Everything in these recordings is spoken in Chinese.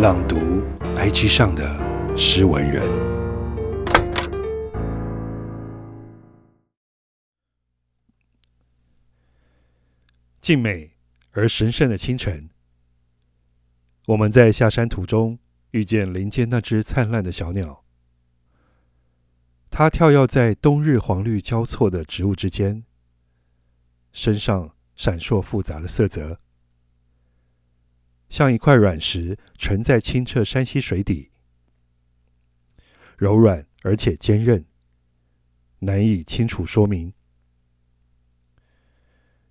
朗读 IG 上的诗文人，静美而神圣的清晨，我们在下山途中遇见林间那只灿烂的小鸟。它跳跃在冬日黄绿交错的植物之间，身上闪烁复杂的色泽。像一块软石沉在清澈山溪水底，柔软而且坚韧，难以清楚说明。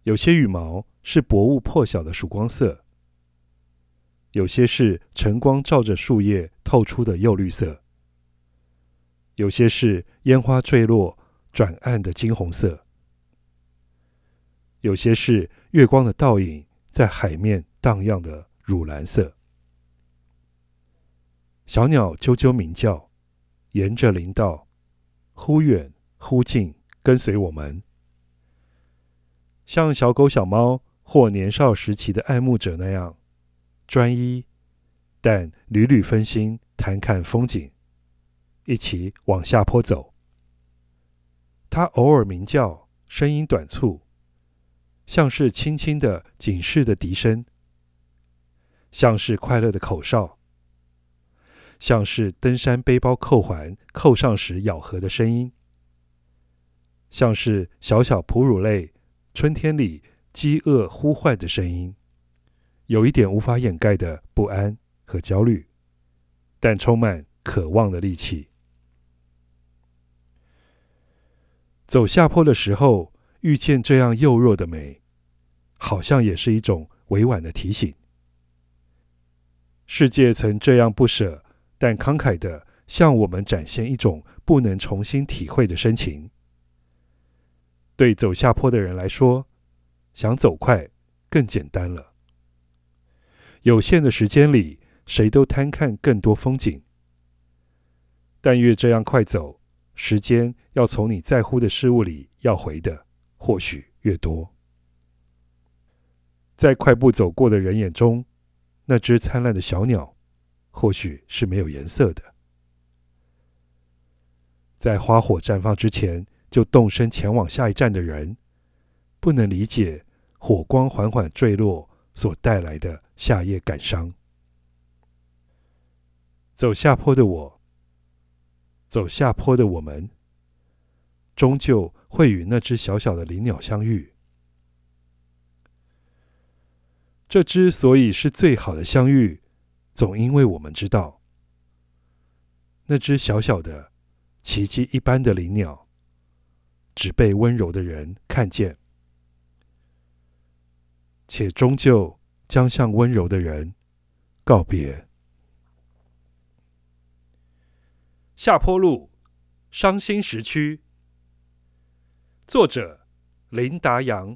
有些羽毛是薄雾破晓的曙光色，有些是晨光照着树叶透出的釉绿色，有些是烟花坠落转暗的金红色，有些是月光的倒影在海面荡漾的。乳蓝色，小鸟啾啾鸣叫，沿着林道，忽远忽近，跟随我们，像小狗、小猫或年少时期的爱慕者那样专一，但屡屡分心，谈看风景，一起往下坡走。它偶尔鸣叫，声音短促，像是轻轻的警示的笛声。像是快乐的口哨，像是登山背包扣环扣上时咬合的声音，像是小小哺乳类春天里饥饿呼唤的声音，有一点无法掩盖的不安和焦虑，但充满渴望的力气。走下坡的时候，遇见这样幼弱的美，好像也是一种委婉的提醒。世界曾这样不舍，但慷慨地向我们展现一种不能重新体会的深情。对走下坡的人来说，想走快更简单了。有限的时间里，谁都贪看更多风景，但越这样快走，时间要从你在乎的事物里要回的，或许越多。在快步走过的人眼中，那只灿烂的小鸟，或许是没有颜色的。在花火绽放之前就动身前往下一站的人，不能理解火光缓缓坠落所带来的夏夜感伤。走下坡的我，走下坡的我们，终究会与那只小小的林鸟相遇。这之所以是最好的相遇，总因为我们知道，那只小小的、奇迹一般的灵鸟，只被温柔的人看见，且终究将向温柔的人告别。下坡路，伤心时区。作者：林达阳。